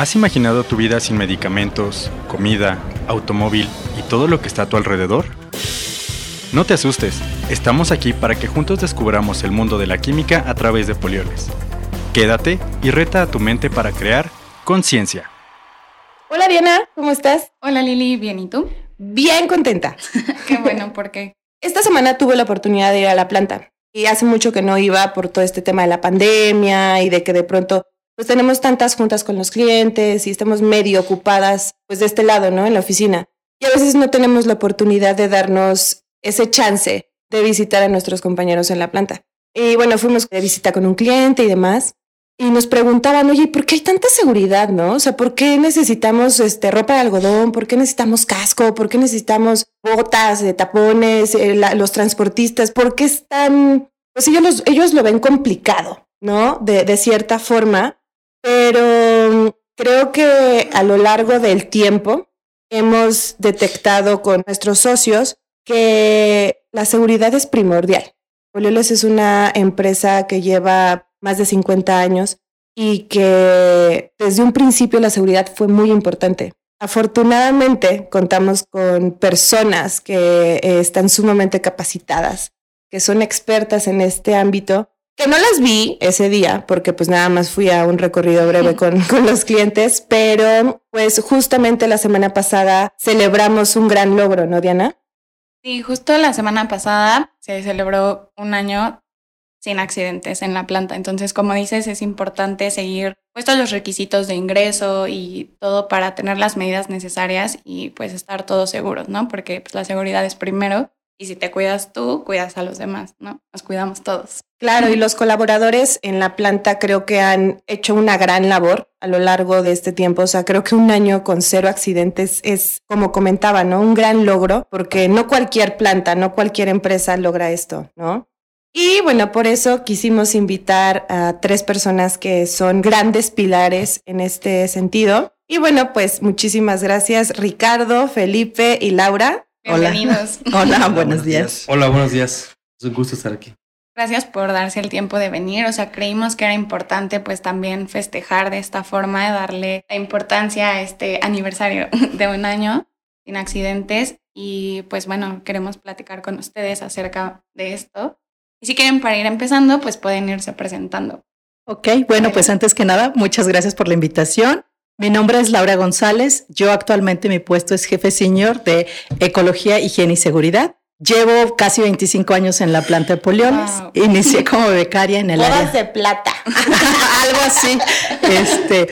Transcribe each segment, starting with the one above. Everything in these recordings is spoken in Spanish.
¿Has imaginado tu vida sin medicamentos, comida, automóvil y todo lo que está a tu alrededor? No te asustes, estamos aquí para que juntos descubramos el mundo de la química a través de polioles. Quédate y reta a tu mente para crear conciencia. Hola Diana, ¿cómo estás? Hola Lili, bien, ¿y tú? Bien contenta. Qué bueno, porque Esta semana tuve la oportunidad de ir a la planta y hace mucho que no iba por todo este tema de la pandemia y de que de pronto pues tenemos tantas juntas con los clientes y estamos medio ocupadas pues de este lado, ¿no? En la oficina. Y a veces no tenemos la oportunidad de darnos ese chance de visitar a nuestros compañeros en la planta. Y bueno, fuimos de visita con un cliente y demás. Y nos preguntaban, oye, ¿por qué hay tanta seguridad, no? O sea, ¿por qué necesitamos este, ropa de algodón? ¿Por qué necesitamos casco? ¿Por qué necesitamos botas, de tapones, eh, la- los transportistas? ¿Por qué están...? Pues ellos, los- ellos lo ven complicado, ¿no? De, de cierta forma. Pero mm, creo que a lo largo del tiempo hemos detectado con nuestros socios que la seguridad es primordial. Polioles es una empresa que lleva más de 50 años y que desde un principio la seguridad fue muy importante. Afortunadamente contamos con personas que eh, están sumamente capacitadas, que son expertas en este ámbito, que no las vi ese día porque pues nada más fui a un recorrido breve con, con los clientes, pero pues justamente la semana pasada celebramos un gran logro, ¿no, Diana? sí, justo la semana pasada se celebró un año sin accidentes en la planta. Entonces, como dices, es importante seguir pues, todos los requisitos de ingreso y todo para tener las medidas necesarias y pues estar todos seguros, ¿no? Porque pues, la seguridad es primero y si te cuidas tú, cuidas a los demás, ¿no? Nos cuidamos todos. Claro, y los colaboradores en la planta creo que han hecho una gran labor a lo largo de este tiempo. O sea, creo que un año con cero accidentes es, como comentaba, ¿no? Un gran logro, porque no cualquier planta, no cualquier empresa logra esto, ¿no? Y bueno, por eso quisimos invitar a tres personas que son grandes pilares en este sentido. Y bueno, pues muchísimas gracias, Ricardo, Felipe y Laura. Hola. Bienvenidos. Hola, buenos días. Hola, buenos días. Es un gusto estar aquí. Gracias por darse el tiempo de venir. O sea, creímos que era importante pues también festejar de esta forma, darle la importancia a este aniversario de un año sin accidentes. Y pues bueno, queremos platicar con ustedes acerca de esto. Y si quieren para ir empezando, pues pueden irse presentando. Ok, bueno, pues antes que nada, muchas gracias por la invitación. Mi nombre es Laura González. Yo actualmente mi puesto es jefe senior de Ecología, Higiene y Seguridad. Llevo casi 25 años en la planta de Polioles. Wow. Inicié como becaria en el Bodas área. de plata. algo así. Este,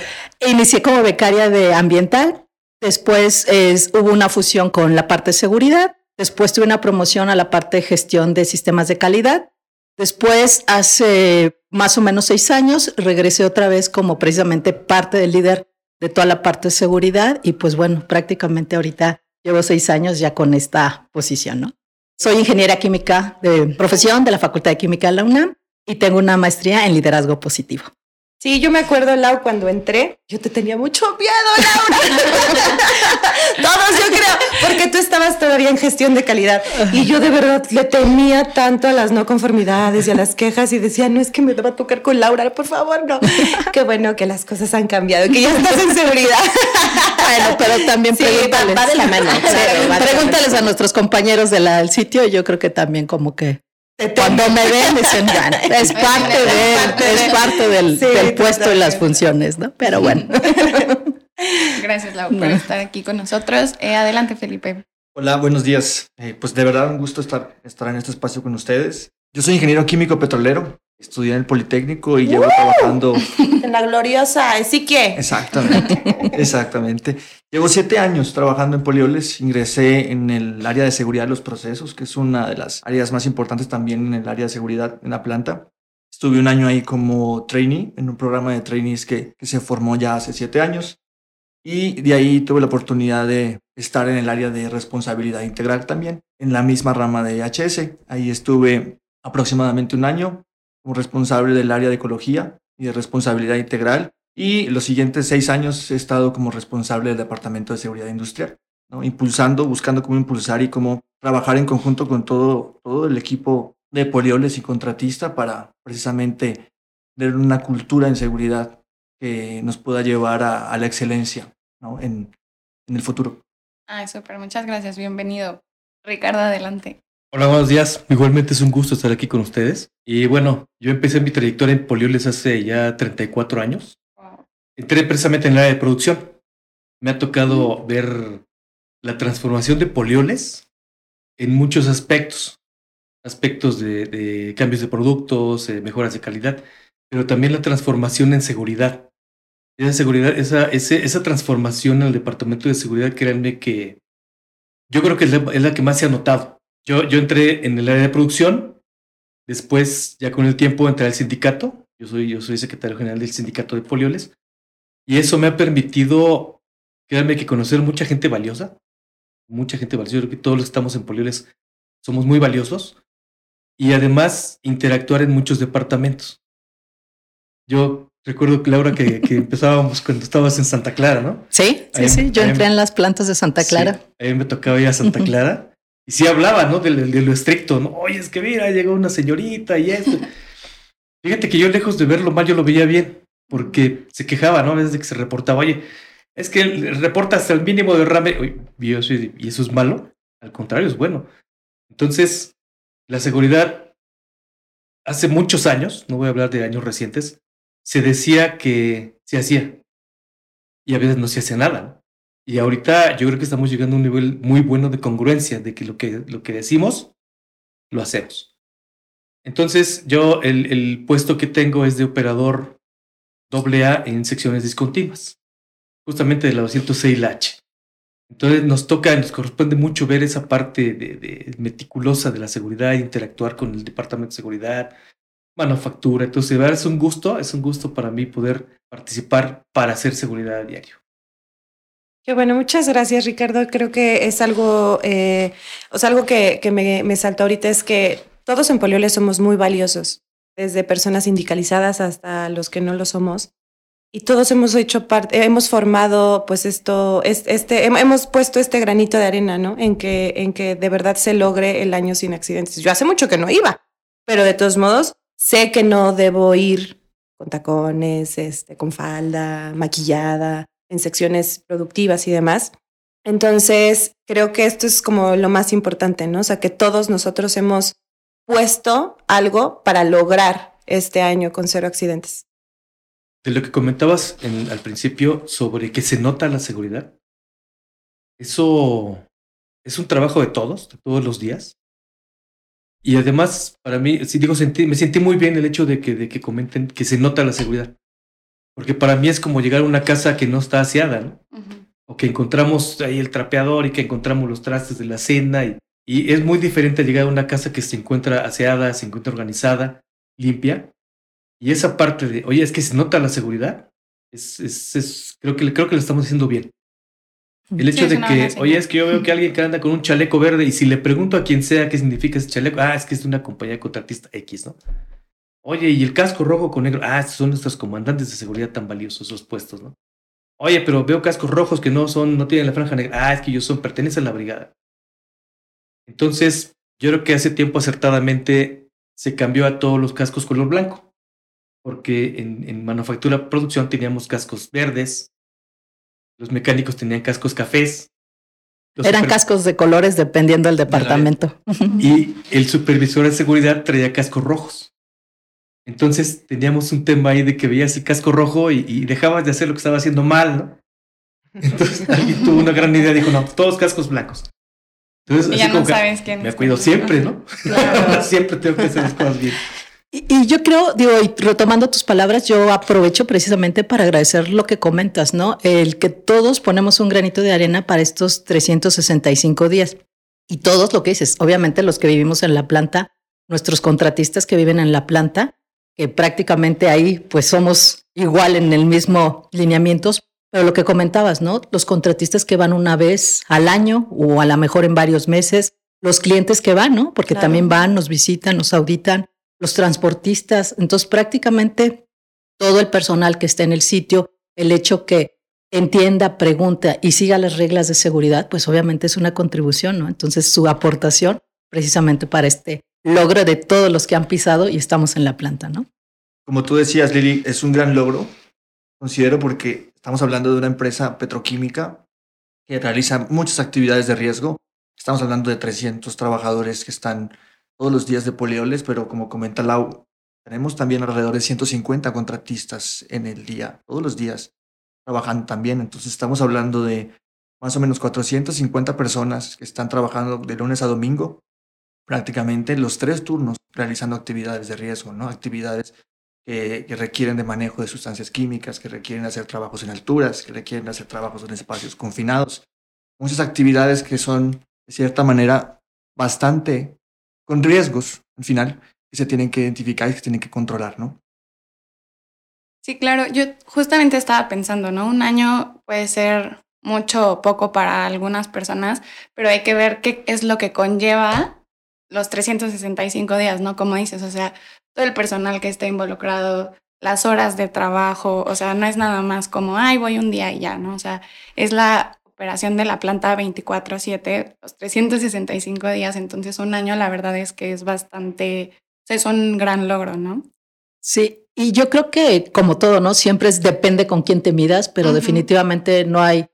inicié como becaria de ambiental. Después es- hubo una fusión con la parte de seguridad. Después tuve una promoción a la parte de gestión de sistemas de calidad. Después, hace más o menos seis años, regresé otra vez como precisamente parte del líder de toda la parte de seguridad. Y pues bueno, prácticamente ahorita llevo seis años ya con esta posición, ¿no? Soy ingeniera química de profesión de la Facultad de Química de la UNAM y tengo una maestría en liderazgo positivo. Sí, yo me acuerdo, Lau, cuando entré, yo te tenía mucho miedo, Laura. Todos, yo creo, porque tú estabas todavía en gestión de calidad. Y yo de verdad le temía tanto a las no conformidades y a las quejas y decía, no es que me va a tocar con Laura, por favor, no. Qué bueno que las cosas han cambiado, que ya estás en seguridad. Bueno, pero también Sí, pregúntales. va de la mano, Sí, pregúntales a nuestros compañeros de del sitio. Yo creo que también como que cuando me ven dicen, bueno, es parte, de, es parte del, Sí, del puesto y las funciones, ¿no? Pero bueno. Gracias, Lau, por No. estar aquí con nosotros. Eh, adelante, Felipe. Hola, buenos días. Eh, pues de verdad un gusto estar, estar en este espacio con ustedes. Yo soy ingeniero químico petrolero. Estudié en el Politécnico y llevo trabajando. En la gloriosa, sí que. Exactamente, exactamente. Llevo siete años trabajando en Polioles. Ingresé en el área de seguridad de los procesos, que es una de las áreas más importantes también en el área de seguridad en la planta. Estuve un año ahí como trainee, en un programa de trainees que, que se formó ya hace siete años. Y de ahí tuve la oportunidad de estar en el área de responsabilidad integral también, en la misma rama de HS. Ahí estuve aproximadamente un año como responsable del área de ecología y de responsabilidad integral. Y los siguientes seis años he estado como responsable del Departamento de Seguridad Industrial, impulsando, buscando cómo impulsar y cómo trabajar en conjunto con todo, todo el equipo de Polioles y contratista para precisamente tener una cultura en seguridad que nos pueda llevar a, la excelencia ¿no? en, el futuro. Ay, súper, muchas gracias, bienvenido. Ricardo, adelante. Hola, buenos días. Igualmente es un gusto estar aquí con ustedes. Y bueno, yo empecé mi trayectoria en Polioles hace ya 34 años. Entré precisamente en el área de producción. Me ha tocado ver la transformación de Polioles en muchos aspectos. Aspectos de, cambios de productos, eh, mejoras de calidad, pero también la transformación en seguridad. Esa seguridad, esa, esa transformación en el departamento de seguridad, créanme que yo creo que es la, que más se ha notado. Yo, yo entré en el área de producción, después, ya con el tiempo, entré al sindicato. Yo soy, yo soy secretario general del sindicato de Polioles. Y eso me ha permitido, créanme, que conocer mucha gente valiosa. Mucha gente valiosa. Yo creo que todos los que estamos en Polioles somos muy valiosos. Y además, interactuar en muchos departamentos. Yo recuerdo, Laura, que, que empezábamos cuando estabas en Santa Clara, ¿no? Sí, sí, sí. Yo entré en las plantas de Santa Clara. a mí me tocaba ir a Santa Clara. Y sí hablaba, ¿no? De, lo estricto, ¿no? Oye, es que mira, llegó una señorita y esto. Fíjate que yo lejos de verlo mal, yo lo veía bien, porque se quejaba, ¿no? A veces de que se reportaba, oye, es que reporta hasta el mínimo de derrame. y eso es malo. Al contrario, es bueno. Entonces, la seguridad, hace muchos años, no voy a hablar de años recientes, se decía que se hacía y a veces no se hace nada. Y ahorita yo creo que estamos llegando a un nivel muy bueno de congruencia, de que lo que, lo que decimos, lo hacemos. Entonces, yo el, puesto que tengo es de operador AA en secciones discontinuas, justamente de la 206 H. Entonces nos toca, nos corresponde mucho ver esa parte de, de meticulosa de la seguridad, interactuar con el departamento de seguridad, manufactura. Entonces, es un gusto, es un gusto para mí poder participar para hacer seguridad a diario. Bueno, muchas gracias Ricardo. Creo que es algo, eh, algo que, me, me saltó ahorita es que todos en Poliole somos muy valiosos, desde personas sindicalizadas hasta los que no lo somos. Y todos hemos hecho parte, hemos formado, pues esto, este, hemos puesto este granito de arena, ¿no? En que, en que de verdad se logre el año sin accidentes. Yo hace mucho que no iba, pero de todos modos, sé que no debo ir con tacones, este, con falda, maquillada, en secciones productivas y demás. Entonces, creo que esto es como lo más importante, ¿no? O sea, que todos nosotros hemos puesto algo para lograr este año con cero accidentes. De lo que comentabas al principio sobre que se nota la seguridad, eso es un trabajo de todos, de todos los días. Y además, para mí, sí digo, sentí, me sentí muy bien el hecho de que, de que comenten que se nota la seguridad. Porque para mí es como llegar a una casa que no está aseada, ¿no? O que encontramos ahí el trapeador y que encontramos los trastes de la cena. Y, y es muy diferente llegar a una casa que se encuentra aseada, se encuentra organizada, limpia. Y esa parte de, oye, es que se nota la seguridad, es, es, es creo, que, creo que lo estamos haciendo bien. El hecho de que, oye, es que yo veo que alguien que anda con un chaleco verde y si le pregunto a quien sea qué significa ese chaleco, ah, es que es de una compañía contratista X, ¿no? Oye, y el casco rojo con negro, ah, son nuestros comandantes de seguridad tan valiosos esos puestos, ¿no? Oye, pero veo cascos rojos que no son, no tienen la franja negra, ah, es que ellos son, pertenecen a la brigada. Entonces, yo creo que hace tiempo acertadamente se cambió a todos los cascos color blanco, porque en, en manufactura producción teníamos cascos verdes, los mecánicos tenían cascos cafés. Eran cascos de colores dependiendo del departamento. Y el supervisor de seguridad traía cascos rojos. Entonces teníamos un tema ahí de que veías el casco rojo y, dejabas de hacer lo que estaba haciendo mal, ¿no? Entonces alguien tuvo una gran idea, dijo, no, todos cascos blancos. Entonces, y ya no sabes quién. Me cuido siempre, ¿no? siempre tengo que hacer las cosas bien. Y, yo creo, digo, y retomando tus palabras, yo aprovecho precisamente para agradecer lo que comentas, ¿no? El que todos ponemos un granito de arena para estos 365 días. Y todos lo que dices, obviamente los que vivimos en la planta, nuestros contratistas que viven en la planta, que prácticamente ahí pues somos igual en el mismo lineamientos, pero lo que comentabas, ¿no? Los contratistas que van una vez al año o a lo mejor en varios meses, los clientes que van, ¿no? Porque también van, nos visitan, nos auditan, los transportistas, entonces prácticamente todo el personal que está en el sitio, el hecho que entienda, pregunta y siga las reglas de seguridad, pues obviamente es una contribución, ¿no? Entonces su aportación precisamente para este logro de todos los que han pisado y estamos en la planta, ¿no? Como tú decías, Lili, es un gran logro Considero porque estamos hablando de una empresa petroquímica que realiza muchas actividades de riesgo. Estamos hablando de 300 trabajadores que están todos los días de polioles, pero como comenta Lau, tenemos también alrededor de 150 contratistas en el día, todos los días, trabajando también. Entonces estamos hablando de más o menos 450 personas que están trabajando de lunes a domingo, prácticamente los tres turnos, realizando actividades de riesgo, ¿no? Actividades que, requieren de manejo de sustancias químicas, que requieren hacer trabajos en alturas, que requieren hacer trabajos en espacios confinados. Muchas actividades que son, de cierta manera, bastante con riesgos, al final, que se tienen que identificar y que se tienen que controlar, ¿no? Sí, claro. Yo justamente estaba pensando, ¿no? Un año puede ser mucho o poco para algunas personas, pero hay que ver qué es lo que conlleva los 365 días, ¿no? Como dices, o sea, todo el personal que está involucrado, las horas de trabajo, o sea, no es nada más como, ay, voy un día y ya, ¿no? O sea, es la operación de la planta 24/7, los 365 días, entonces un año la verdad es que es bastante, es un gran logro, ¿no? Sí, y yo creo que como todo, ¿no? Siempre es, depende con quién te midas, pero definitivamente no hay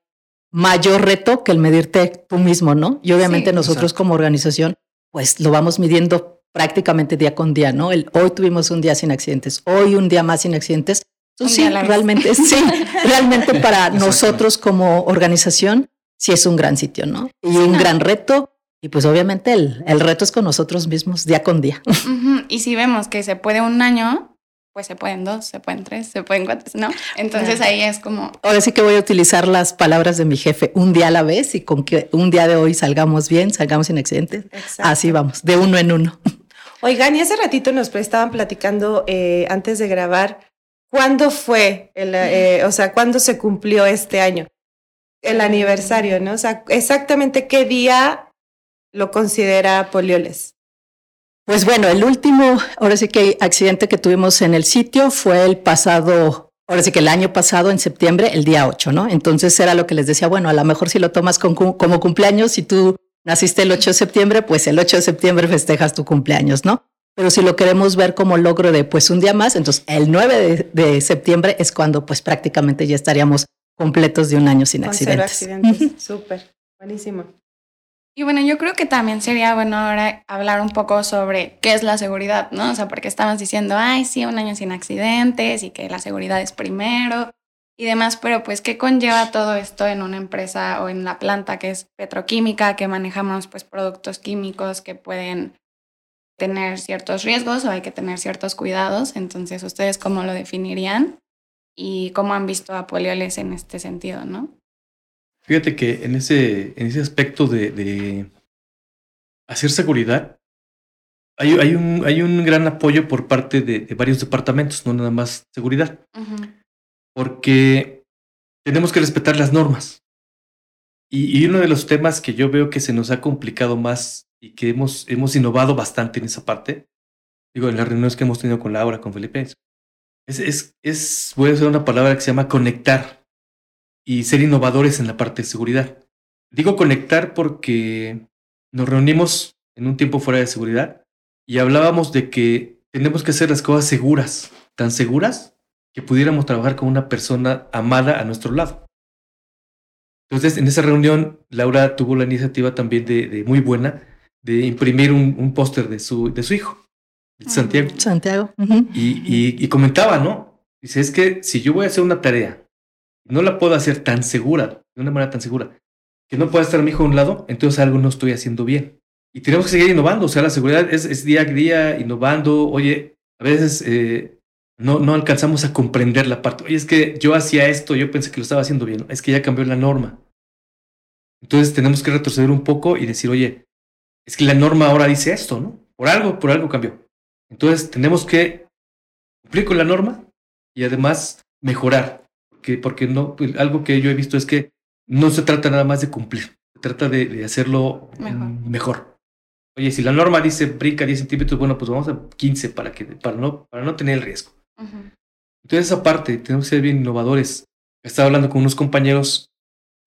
mayor reto que el medirte tú mismo, ¿no? Y obviamente nosotros como organización, pues lo vamos midiendo prácticamente día con día, ¿no? El, hoy tuvimos un día sin accidentes, hoy un día más sin accidentes. Entonces, sí, realmente, sí, realmente para nosotros como organización, sí es un gran sitio, ¿no? Y un gran reto. Y pues obviamente el, el reto es con nosotros mismos día con día. Y si vemos que se puede un año, pues se pueden dos, se pueden tres, se pueden cuatro, ¿no? Entonces ahí es como... Ahora sí que voy a utilizar las palabras de mi jefe, un día a la vez y con que un día de hoy salgamos bien, salgamos sin accidentes. Así vamos, de uno en uno. Oigan, y hace ratito nos estaban platicando eh, antes de grabar, ¿cuándo fue, el, eh, o sea, cuándo se cumplió este año? El aniversario, ¿no? O sea, exactamente qué día lo considera Polioles. Pues bueno, el último, ahora sí que accidente que tuvimos en el sitio fue el pasado, ahora sí que el año pasado, en septiembre, el día 8, ¿no? Entonces era lo que les decía, bueno, a lo mejor si lo tomas como cumpleaños, si tú naciste el 8 de septiembre, pues el 8 de septiembre festejas tu cumpleaños, ¿no? Pero si lo queremos ver como logro de pues un día más, entonces el 9 de, septiembre es cuando pues prácticamente ya estaríamos completos de un año sin accidentes. accidentes. Súper, buenísimo. Y bueno, yo creo que también sería bueno ahora hablar un poco sobre qué es la seguridad, ¿no? O sea, porque estamos diciendo, ay, sí, un año sin accidentes y que la seguridad es primero y demás, pero pues, ¿qué conlleva todo esto en una empresa o en la planta que es petroquímica, que manejamos pues productos químicos que pueden tener ciertos riesgos o hay que tener ciertos cuidados? Entonces, ¿ustedes cómo lo definirían? Y cómo han visto a Polioles en este sentido, ¿no? Fíjate que en ese, en ese aspecto de, hacer seguridad, hay, hay, un, hay un gran apoyo por parte de, varios departamentos, no nada más seguridad. Porque tenemos que respetar las normas. Y, uno de los temas que yo veo que se nos ha complicado más y que hemos, hemos innovado bastante en esa parte, digo, en las reuniones que hemos tenido con Laura, con Felipe, es, es, es voy a usar una palabra que se llama conectar y ser innovadores en la parte de seguridad. Digo conectar porque nos reunimos en un tiempo fuera de seguridad y hablábamos de que tenemos que hacer las cosas seguras, tan seguras que pudiéramos trabajar con una persona amada a nuestro lado. Entonces, en esa reunión, Laura tuvo la iniciativa también de, muy buena de imprimir un, póster de su, de su hijo, Santiago. Santiago. y, y comentaba, ¿no? Dice, es que si yo voy a hacer una tarea no la puedo hacer tan segura, de una manera tan segura, que no pueda estar mi hijo a un lado, entonces algo no estoy haciendo bien. Y tenemos que seguir innovando, o sea, la seguridad es, día a día, innovando. Oye, a veces eh, no, no alcanzamos a comprender la parte. Oye, es que yo hacía esto, yo pensé que lo estaba haciendo bien, es que ya cambió la norma. Entonces tenemos que retroceder un poco y decir, oye, es que la norma ahora dice esto, ¿no? Por algo, por algo cambió. Entonces tenemos que cumplir con la norma y además mejorar porque no, pues, algo que yo he visto es que no se trata nada más de cumplir, se trata de, hacerlo mejor. Oye, si la norma dice brinca 10 centímetros, bueno, pues vamos a 15 para, que, para, no, para no tener el riesgo. Entonces, esa parte, tenemos que ser bien innovadores. Estaba hablando con unos compañeros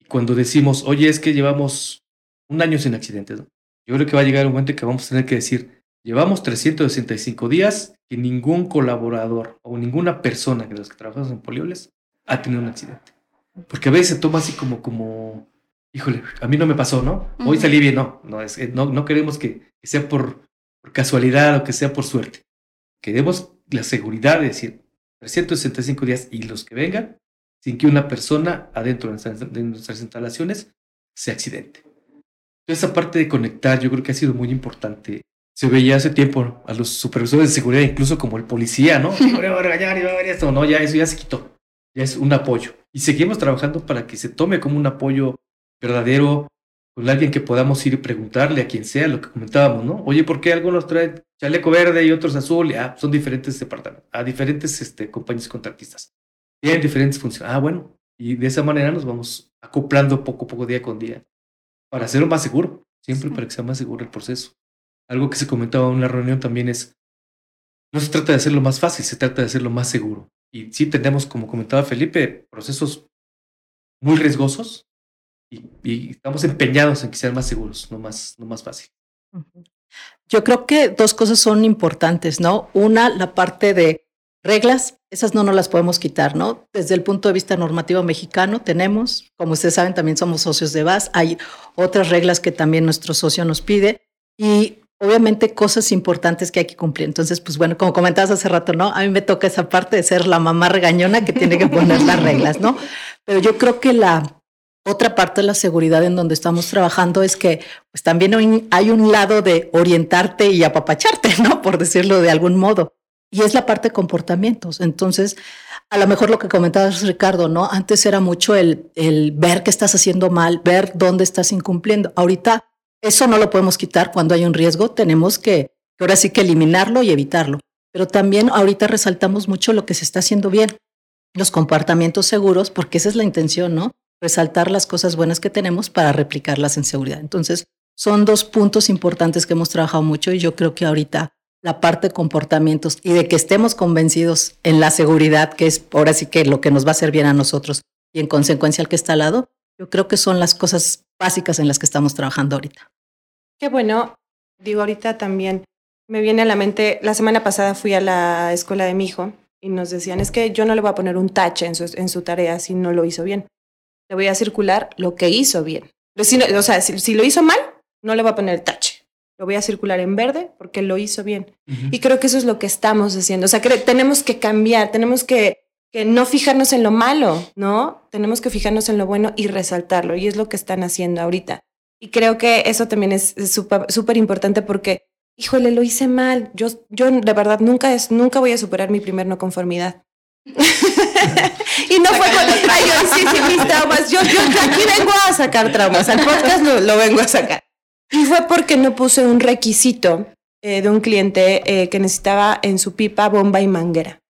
y cuando decimos, oye, es que llevamos un año sin accidentes, yo creo que va a llegar un momento que vamos a tener que decir, llevamos 365 días que ningún colaborador o ninguna persona de los que trabajamos en polioles ha tenido un accidente. Porque a veces se toma así como, como, híjole, a mí no me pasó, ¿no? Hoy Ujú. salí bien, no, no, es, no, no queremos que, que sea por, por casualidad o que sea por suerte. Queremos la seguridad de decir 365 días y los que vengan sin que una persona adentro de nuestras, de nuestras instalaciones se accidente. Entonces, esa parte de conectar yo creo que ha sido muy importante. Se veía hace tiempo a los supervisores de seguridad, incluso como el policía, ¿no? Va a regañar y va a ver esto. No, ya eso ya se quitó. Es un apoyo. Y seguimos trabajando para que se tome como un apoyo verdadero con alguien que podamos ir y preguntarle a quien sea lo que comentábamos, ¿no? Oye, ¿por qué algunos traen chaleco verde y otros azul? Ah, son diferentes departamentos, a diferentes este, compañías contratistas. Tienen diferentes funciones. Ah, bueno. Y de esa manera nos vamos acoplando poco a poco, día con día, para hacerlo más seguro, siempre Sí. para que sea más seguro el proceso. Algo que se comentaba en una reunión también es, no se trata de hacerlo más fácil, se trata de hacerlo más seguro. Y sí tenemos, como comentaba Felipe, procesos muy riesgosos y, y estamos empeñados en que sean más seguros, no más, no más fácil. Yo creo que dos cosas son importantes, ¿no? Una, la parte de reglas, esas no nos las podemos quitar, ¿no? Desde el punto de vista normativo mexicano tenemos, como ustedes saben, también somos socios de VAS, hay otras reglas que también nuestro socio nos pide y obviamente cosas importantes que hay que cumplir. Entonces, pues bueno, como comentabas hace rato, ¿no? A mí me toca esa parte de ser la mamá regañona que tiene que poner las reglas, ¿no? Pero yo creo que la otra parte de la seguridad en donde estamos trabajando es que pues también hay- un lado de orientarte y apapacharte, ¿no? Por decirlo de algún modo. Y es la parte de comportamientos. Entonces, a lo mejor lo que comentabas, Ricardo, ¿no? Antes era mucho el, el ver qué estás haciendo mal, ver dónde estás incumpliendo. Ahorita eso no lo podemos quitar cuando hay un riesgo. Tenemos que, ahora sí que eliminarlo y evitarlo. Pero también ahorita resaltamos mucho lo que se está haciendo bien, los comportamientos seguros, porque esa es la intención, ¿no? Resaltar las cosas buenas que tenemos para replicarlas en seguridad. Entonces, son dos puntos importantes que hemos trabajado mucho y yo creo que ahorita la parte de comportamientos y de que estemos convencidos en la seguridad, que es ahora sí que lo que nos va a hacer bien a nosotros y en consecuencia al que está al lado, yo creo que son las cosas básicas en las que estamos trabajando ahorita. Qué bueno. Digo, ahorita también me viene a la mente, la semana pasada fui a la escuela de mi hijo y nos decían, es que yo no le voy a poner un tache en su, en su tarea si no lo hizo bien. Le voy a circular lo que hizo bien. Si no- o sea, si, si lo hizo mal, no le voy a poner el tache. Lo voy a circular en verde porque lo hizo bien. Y creo que eso es lo que estamos haciendo. O sea, cre- tenemos que cambiar, tenemos que, que no fijarnos en lo malo, ¿no? Tenemos que fijarnos en lo bueno y resaltarlo. Y es lo que están haciendo ahorita. Y creo que eso también es súper importante porque, híjole, lo hice mal. Yo, yo de verdad nunca, es, nunca voy a superar mi primer no conformidad. y no fue con Ay, yo, sí, sí, mis traumas. Yo, yo, yo aquí vengo a sacar traumas. Al podcast lo, lo vengo a sacar. Y fue porque no puse un requisito eh, de un cliente eh, que necesitaba en su pipa bomba y manguera.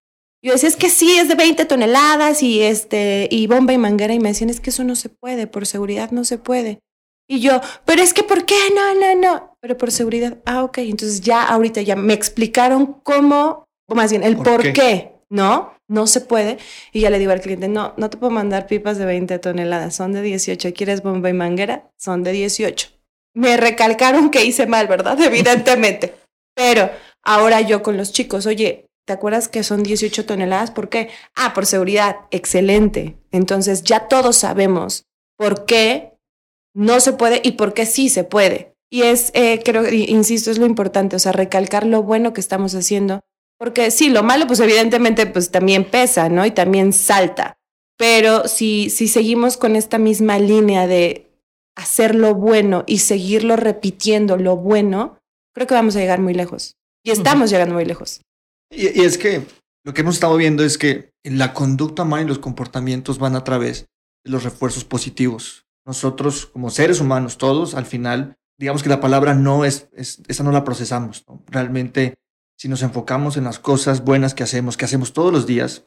Yo decía, es que sí, es de 20 toneladas y, este, y bomba y manguera. Y me decían, es que eso no se puede, por seguridad no se puede. Y yo, pero es que, ¿por qué? No, no, no. Pero por seguridad. Ah, ok. Entonces ya ahorita ya me explicaron cómo, o más bien, el ¿Por por, qué? qué? ¿no? No se puede. Y ya le digo al cliente, no, no te puedo mandar pipas de 20 toneladas, son de 18. ¿Quieres bomba y manguera? Son de 18. Me recalcaron que hice mal, ¿verdad? Evidentemente. Pero ahora yo con los chicos, oye, ¿te acuerdas que son 18 toneladas? ¿Por qué? Ah, por seguridad. Excelente. Entonces ya todos sabemos por qué no se puede y por qué sí se puede. Y es, eh, creo, insisto, es lo importante, o sea, recalcar lo bueno que estamos haciendo. Porque sí, lo malo, pues evidentemente, pues también pesa, ¿no? Y también salta. Pero si, si seguimos con esta misma línea de hacer lo bueno y seguirlo repitiendo lo bueno, creo que vamos a llegar muy lejos. Y estamos llegando muy lejos. Y, es que lo que hemos estado viendo es que la conducta humana y los comportamientos van a través de los refuerzos positivos. Nosotros, como seres humanos, todos, al final, digamos que la palabra no es, es esa no la procesamos. Realmente, si nos enfocamos en las cosas buenas que hacemos, que hacemos todos los días,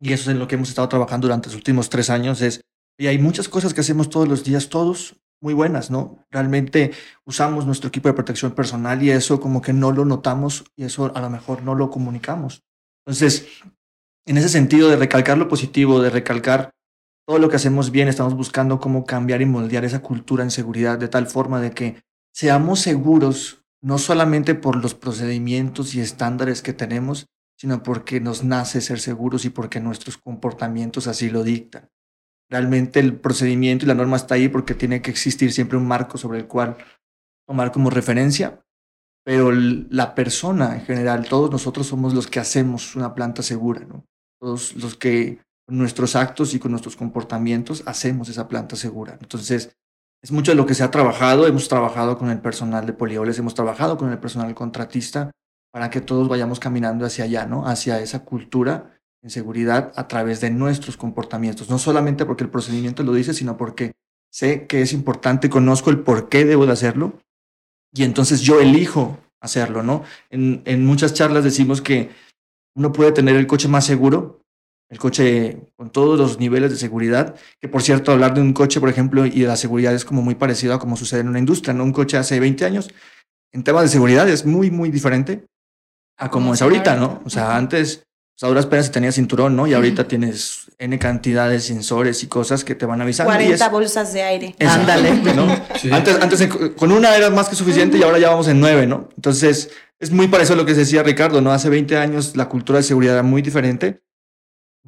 y eso es en lo que hemos estado trabajando durante los últimos tres años, es, y hay muchas cosas que hacemos todos los días, todos muy buenas, ¿no? Realmente usamos nuestro equipo de protección personal y eso como que no lo notamos y eso a lo mejor no lo comunicamos. Entonces, en ese sentido de recalcar lo positivo, de recalcar todo lo que hacemos bien, estamos buscando cómo cambiar y moldear esa cultura en seguridad de tal forma de que seamos seguros no solamente por los procedimientos y estándares que tenemos, sino porque nos nace ser seguros y porque nuestros comportamientos así lo dictan. Realmente el procedimiento y la norma está ahí porque tiene que existir siempre un marco sobre el cual tomar como referencia, pero la persona en general, todos nosotros somos los que hacemos una planta segura, ¿no? Todos los que con nuestros actos y con nuestros comportamientos hacemos esa planta segura. Entonces, es mucho de lo que se ha trabajado, hemos trabajado con el personal de polioles, hemos trabajado con el personal contratista para que todos vayamos caminando hacia allá, ¿no? Hacia esa cultura en seguridad a través de nuestros comportamientos, no solamente porque el procedimiento lo dice, sino porque sé que es importante, conozco el por qué debo de hacerlo y entonces yo elijo hacerlo, ¿no? En, en muchas charlas decimos que uno puede tener el coche más seguro, el coche con todos los niveles de seguridad, que por cierto, hablar de un coche, por ejemplo, y de la seguridad es como muy parecido a como sucede en una industria, ¿no? Un coche hace 20 años, en temas de seguridad es muy, muy diferente a como es ahorita, ¿no? O sea, antes pues a duras penas si tenías cinturón, ¿no? Y ahorita tienes N cantidad de sensores y cosas que te van avisando. 40 bolsas de aire. Ándale, ¿no? Antes, antes con una era más que suficiente y ahora ya vamos en nueve, ¿no? Entonces, es muy parecido a lo que decía Ricardo, ¿no? Hace 20 años la cultura de seguridad era muy diferente.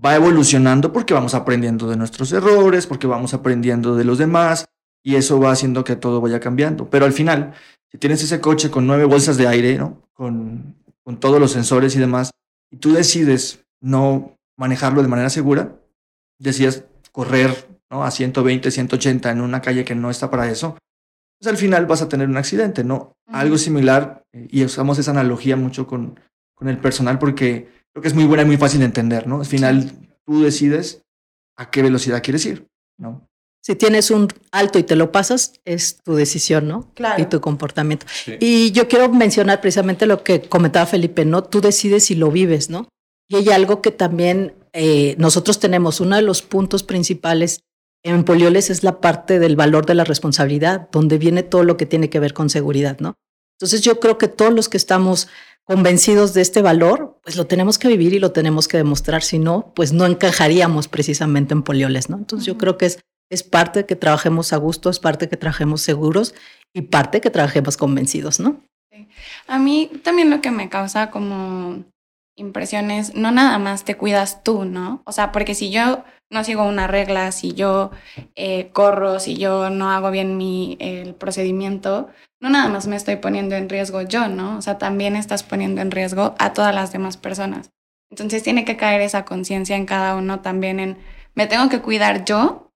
Va evolucionando porque vamos aprendiendo de nuestros errores, porque vamos aprendiendo de los demás y eso va haciendo que todo vaya cambiando. Pero al final, si tienes ese coche con nueve bolsas de aire, ¿no? Con, con todos los sensores y demás, y tú decides no manejarlo de manera segura, decides correr ¿no? a 120, 180 en una calle que no está para eso, pues al final vas a tener un accidente, ¿no? Algo similar, eh, y usamos esa analogía mucho con, con el personal porque creo que es muy buena y muy fácil de entender, ¿no? Al final tú decides a qué velocidad quieres ir, ¿no? Si tienes un alto y te lo pasas, es tu decisión, ¿no? Claro. Y tu comportamiento. Y yo quiero mencionar precisamente lo que comentaba Felipe, ¿no? Tú decides si lo vives, ¿no? Y hay algo que también eh, nosotros tenemos, uno de los puntos principales en Polioles es la parte del valor de la responsabilidad, donde viene todo lo que tiene que ver con seguridad, ¿no? Entonces yo creo que todos los que estamos convencidos de este valor, pues lo tenemos que vivir y lo tenemos que demostrar, si no, pues no encajaríamos precisamente en Polioles, ¿no? Entonces yo creo que es es parte que trabajemos a gusto, es parte que trabajemos seguros y parte que trabajemos convencidos, ¿no? A mí también lo que me causa como impresiones, no nada más te cuidas tú, ¿no? O sea, porque si yo no sigo una regla, si yo eh, corro, si yo no hago bien mi, el procedimiento, no nada más me estoy poniendo en riesgo yo, ¿no? O sea, también estás poniendo en riesgo a todas las demás personas. Entonces tiene que caer esa conciencia en cada uno también en, me tengo que cuidar yo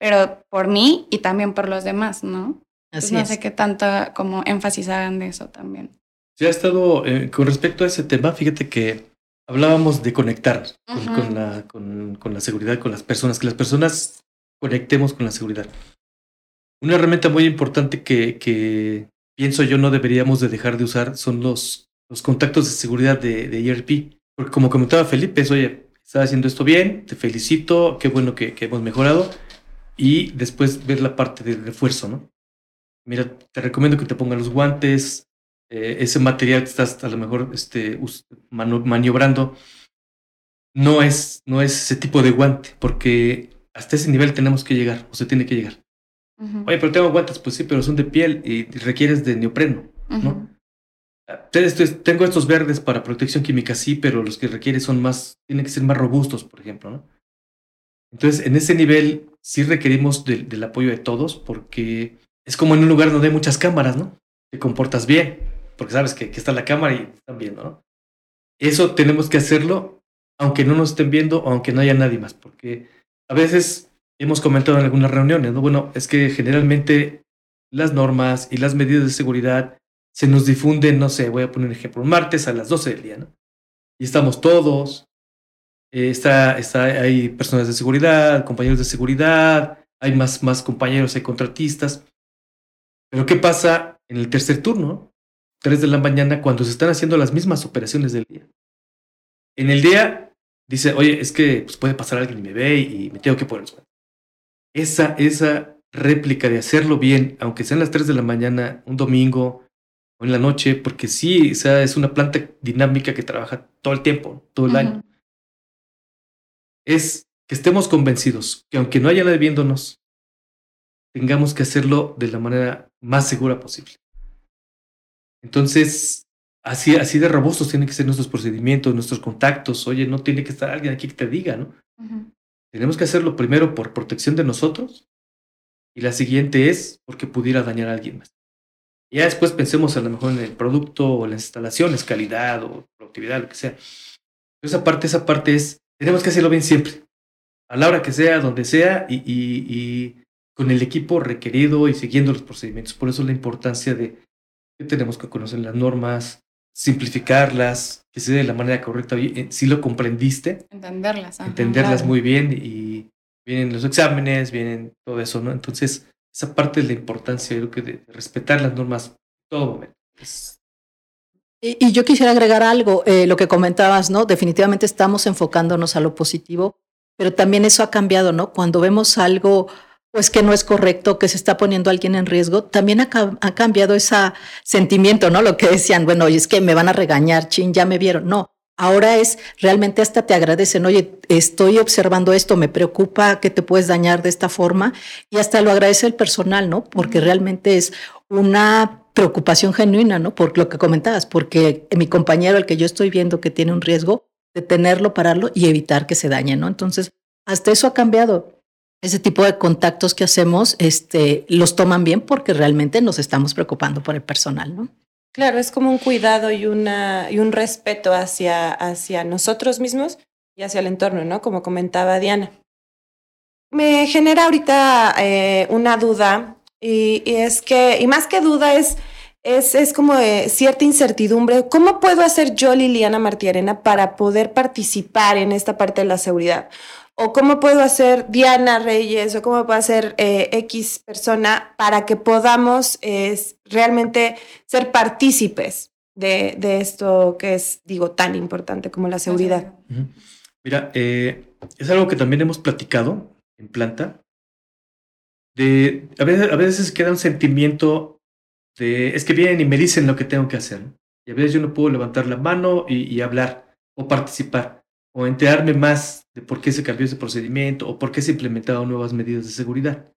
pero por mí y también por los demás, ¿no? Así no sé qué tanta como énfasis hagan de eso también. Sí, ha estado, eh, con respecto a ese tema, fíjate que hablábamos de conectar con, la, con, con, la seguridad, con las personas, que las personas conectemos con la seguridad. Una herramienta muy importante que, que pienso yo no deberíamos de dejar de usar son los, los contactos de seguridad de, de ERP. Porque como comentaba Felipe, es, oye, estás haciendo esto bien, te felicito, qué bueno que, que hemos mejorado y después ver la parte de refuerzo, ¿no? Mira, te recomiendo que te pongan los guantes, eh, ese material que estás a lo mejor este, maniobrando, no es, no es ese tipo de guante, porque hasta ese nivel tenemos que llegar, o se tiene que llegar. Oye, pero tengo guantes, pues sí, pero son de piel y requieres de neopreno, ¿no? Tengo estos verdes para protección química, sí, pero los que requiere son más, tienen que ser más robustos, por ejemplo, ¿no? Entonces, en ese nivel sí requerimos del apoyo de todos porque es como en un lugar donde hay muchas cámaras, ¿no? Te comportas bien, porque sabes que, está la cámara y están viendo, ¿no? Eso tenemos que hacerlo aunque no nos estén viendo o aunque no haya nadie más, porque a veces hemos comentado en algunas reuniones, ¿no? Bueno, es que generalmente las normas y las medidas de seguridad se nos difunden, no sé, voy a poner un ejemplo, martes a las 12 del día, ¿no? Y estamos todos, eh, está, está, hay personas de seguridad, compañeros de seguridad, hay más, más compañeros, hay contratistas. Pero ¿qué pasa en el tercer turno? Tres de la mañana, cuando se están haciendo las mismas operaciones del día. En el día dice, oye, es que pues, puede pasar alguien y me ve y me tengo que poner Esa, esa réplica de hacerlo bien, aunque sean las tres de la mañana, un domingo o en la noche, porque sí, o sea, es una planta dinámica que trabaja todo el tiempo, todo el año es que estemos convencidos que aunque no haya nadie viéndonos, tengamos que hacerlo de la manera más segura posible. Entonces, así, así de robustos tienen que ser nuestros procedimientos, nuestros contactos. Oye, no tiene que estar alguien aquí que te diga, ¿no? Tenemos que hacerlo primero por protección de nosotros y la siguiente es porque pudiera dañar a alguien más. Ya después pensemos a lo mejor en el producto o las instalaciones, calidad o productividad, lo que sea. Pero esa parte, esa parte es, tenemos que hacerlo bien siempre, a la hora que sea, donde sea y, y con el equipo requerido y siguiendo los procedimientos. Por eso la importancia de que tenemos que conocer las normas, simplificarlas, que sea de la manera correcta. Eh, si lo comprendiste. Entenderlas. entenderlas muy bien y vienen los exámenes, vienen todo eso, ¿no? Entonces, esa parte de la importancia, creo que de, respetar las normas todo momento. Y, yo quisiera agregar algo, eh, lo que comentabas, ¿no? Definitivamente estamos enfocándonos a lo positivo, pero también eso ha cambiado, ¿no? Cuando vemos algo pues que no es correcto, que se está poniendo alguien en riesgo, también ha, cambiado ese sentimiento, ¿no? Lo que decían, bueno, oye, es que me van a regañar, chin, ya me vieron. No, ahora es realmente hasta te agradecen, oye, estoy observando esto, me preocupa que te puedes dañar de esta forma y hasta lo agradece el personal, ¿no? Porque realmente es una preocupación genuina, ¿no? Por lo que comentabas, porque mi compañero, el que yo estoy viendo que tiene un riesgo, detenerlo, pararlo y evitar que se dañe, ¿no? Entonces, hasta eso ha cambiado ese tipo de contactos que hacemos este, los toman bien porque realmente nos estamos preocupando por el personal, ¿no? Claro, es como un cuidado y, una, y un respeto hacia, hacia nosotros mismos y hacia el entorno, ¿no? Como comentaba Diana. Me genera ahorita eh, una duda y, es que, y más que duda es, es, es como cierta incertidumbre. ¿Cómo puedo hacer yo, Liliana Martiarena, para poder participar en esta parte de la seguridad? o cómo puedo hacer Diana Reyes o cómo puedo hacer eh, X persona para que podamos realmente ser partícipes de, esto que es, digo, tan importante como la seguridad. Mira, eh, es algo que también hemos platicado en planta. De, a, veces, a veces queda un sentimiento de, es que vienen y me dicen lo que tengo que hacer. Y a veces yo no puedo levantar la mano y hablar o participar o enterarme más de por qué se cambió ese procedimiento o por qué se implementaron nuevas medidas de seguridad.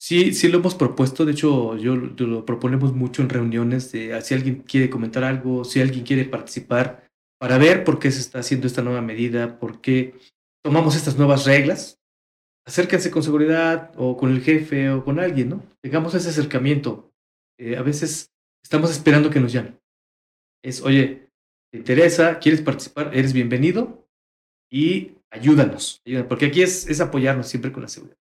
Sí, sí lo hemos propuesto, de hecho yo, lo proponemos mucho en reuniones de ah, si alguien quiere comentar algo, si alguien quiere participar para ver por qué se está haciendo esta nueva medida, por qué tomamos estas nuevas reglas. Acérquense con seguridad o con el jefe o con alguien, ¿no? Tengamos ese acercamiento. Eh, a veces estamos esperando que nos llamen. Es, oye, te interesa, quieres participar, eres bienvenido y ayúdanos, porque aquí es, es apoyarnos siempre con la seguridad.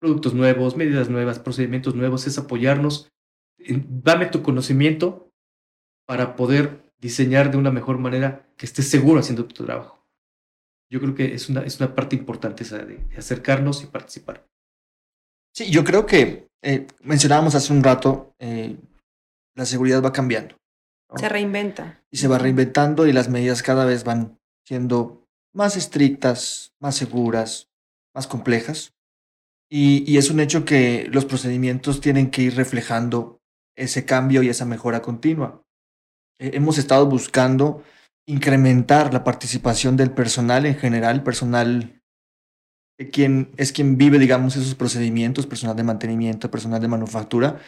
Productos nuevos, medidas nuevas, procedimientos nuevos, es apoyarnos. Dame tu conocimiento para poder diseñar de una mejor manera que estés seguro haciendo tu trabajo. Yo creo que es una, es una parte importante esa de, acercarnos y participar. Sí, yo creo que eh, mencionábamos hace un rato, eh, la seguridad va cambiando. Se reinventa. Y se va reinventando y las medidas cada vez van siendo más estrictas, más seguras, más complejas. Y, es un hecho que los procedimientos tienen que ir reflejando ese cambio y esa mejora continua. Eh, hemos estado buscando incrementar la participación del personal en general, personal quien es quien vive, digamos, esos procedimientos, personal de mantenimiento, personal de manufactura,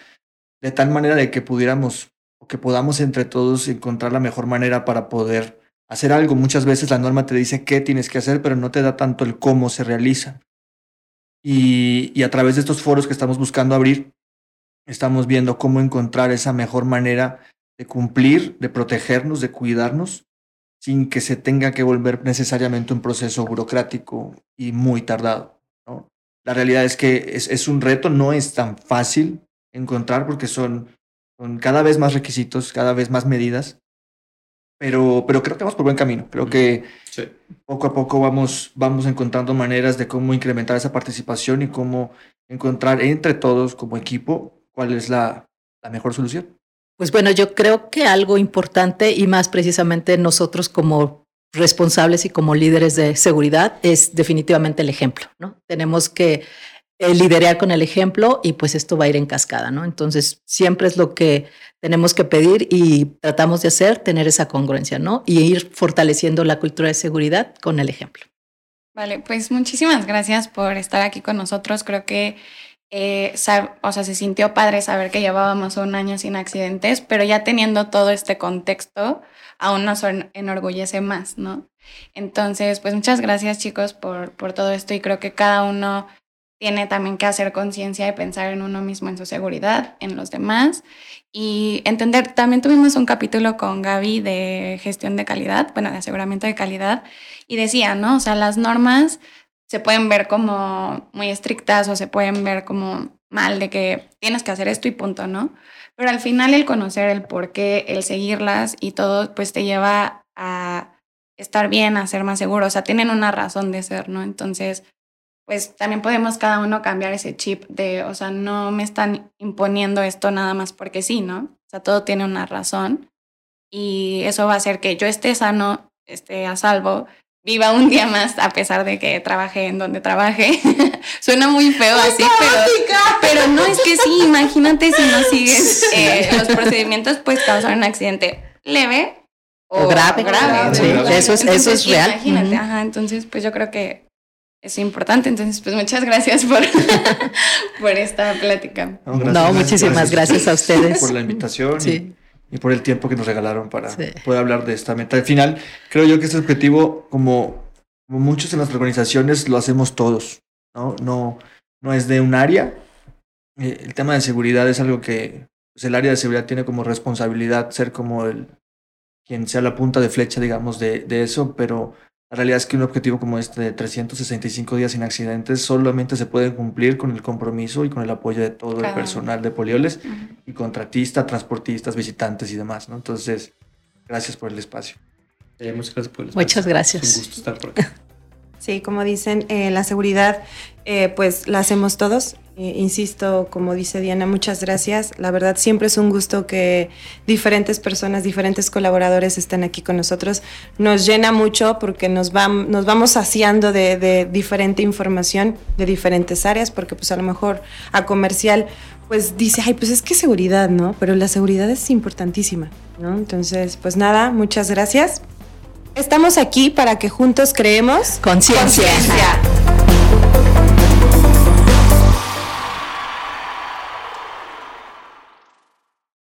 de tal manera de que pudiéramos o que podamos entre todos encontrar la mejor manera para poder hacer algo. Muchas veces la norma te dice qué tienes que hacer, pero no te da tanto el cómo se realiza. Y, y a través de estos foros que estamos buscando abrir, estamos viendo cómo encontrar esa mejor manera de cumplir, de protegernos, de cuidarnos, sin que se tenga que volver necesariamente un proceso burocrático y muy tardado. ¿no? La realidad es que es, es un reto, no es tan fácil encontrar porque son con cada vez más requisitos, cada vez más medidas, pero, pero creo que vamos por buen camino. Creo que poco a poco vamos, vamos encontrando maneras de cómo incrementar esa participación y cómo encontrar entre todos como equipo cuál es la, la mejor solución. Pues bueno, yo creo que algo importante y más precisamente nosotros como responsables y como líderes de seguridad es definitivamente el ejemplo, ¿no? Tenemos que eh, liderar con el ejemplo y pues esto va a ir en cascada, ¿no? Entonces, siempre es lo que tenemos que pedir y tratamos de hacer, tener esa congruencia, ¿no? Y ir fortaleciendo la cultura de seguridad con el ejemplo. Vale, pues muchísimas gracias por estar aquí con nosotros. Creo que eh, o sea, se sintió padre saber que llevábamos un año sin accidentes, pero ya teniendo todo este contexto, aún nos enorgullece más, ¿no? Entonces, pues muchas gracias chicos por, por todo esto y creo que cada uno tiene también que hacer conciencia y pensar en uno mismo, en su seguridad, en los demás y entender. También tuvimos un capítulo con Gaby de gestión de calidad, bueno, de aseguramiento de calidad, y decía, ¿no? O sea, las normas se pueden ver como muy estrictas o se pueden ver como mal de que tienes que hacer esto y punto, ¿no? Pero al final el conocer el por qué, el seguirlas y todo, pues te lleva a estar bien, a ser más seguro. O sea, tienen una razón de ser, ¿no? Entonces, pues también podemos cada uno cambiar ese chip de, o sea, no me están imponiendo esto nada más porque sí, ¿no? O sea, todo tiene una razón y eso va a hacer que yo esté sano, esté a salvo, viva un día más a pesar de que trabaje en donde trabaje. Suena muy feo así, pero, pero no es que sí, imagínate si no sigues eh, los procedimientos, pues causar un accidente leve o, grave. grave. Sí, eso es, eso es real. Imagínate, ajá, entonces pues yo creo que es importante. Entonces, pues muchas gracias por, por esta plática. No, muchísimas gracias, a ustedes. Por la invitación y, por el tiempo que nos regalaron para poder hablar de esta meta. Al final, creo yo que este objetivo, como, como muchos en las organizaciones, lo hacemos todos. No, no, no es de un área. Eh, el tema de seguridad es algo que pues, el área de seguridad tiene como responsabilidad ser como el quien sea la punta de flecha, digamos, de, de eso, pero la realidad es que un objetivo como este de 365 días sin accidentes solamente se puede cumplir con el compromiso y con el apoyo de todo el personal de Polioles y contratistas, transportistas, visitantes y demás, ¿no? Entonces, gracias por el espacio. Eh, muchas gracias por el espacio. Muchas gracias. Un gusto estar por aquí. Sí, como dicen, eh, la seguridad eh, pues la hacemos todos. Eh, insisto, como dice Diana, muchas gracias. La verdad siempre es un gusto que diferentes personas, diferentes colaboradores estén aquí con nosotros. Nos llena mucho porque nos, nos vamos saciando de, de, diferente información de diferentes áreas, porque pues a lo mejor a comercial pues dice, ay, pues es que seguridad, ¿no? Pero la seguridad es importantísima, ¿no? Entonces, pues nada, muchas gracias. Estamos aquí para que juntos creemos conciencia.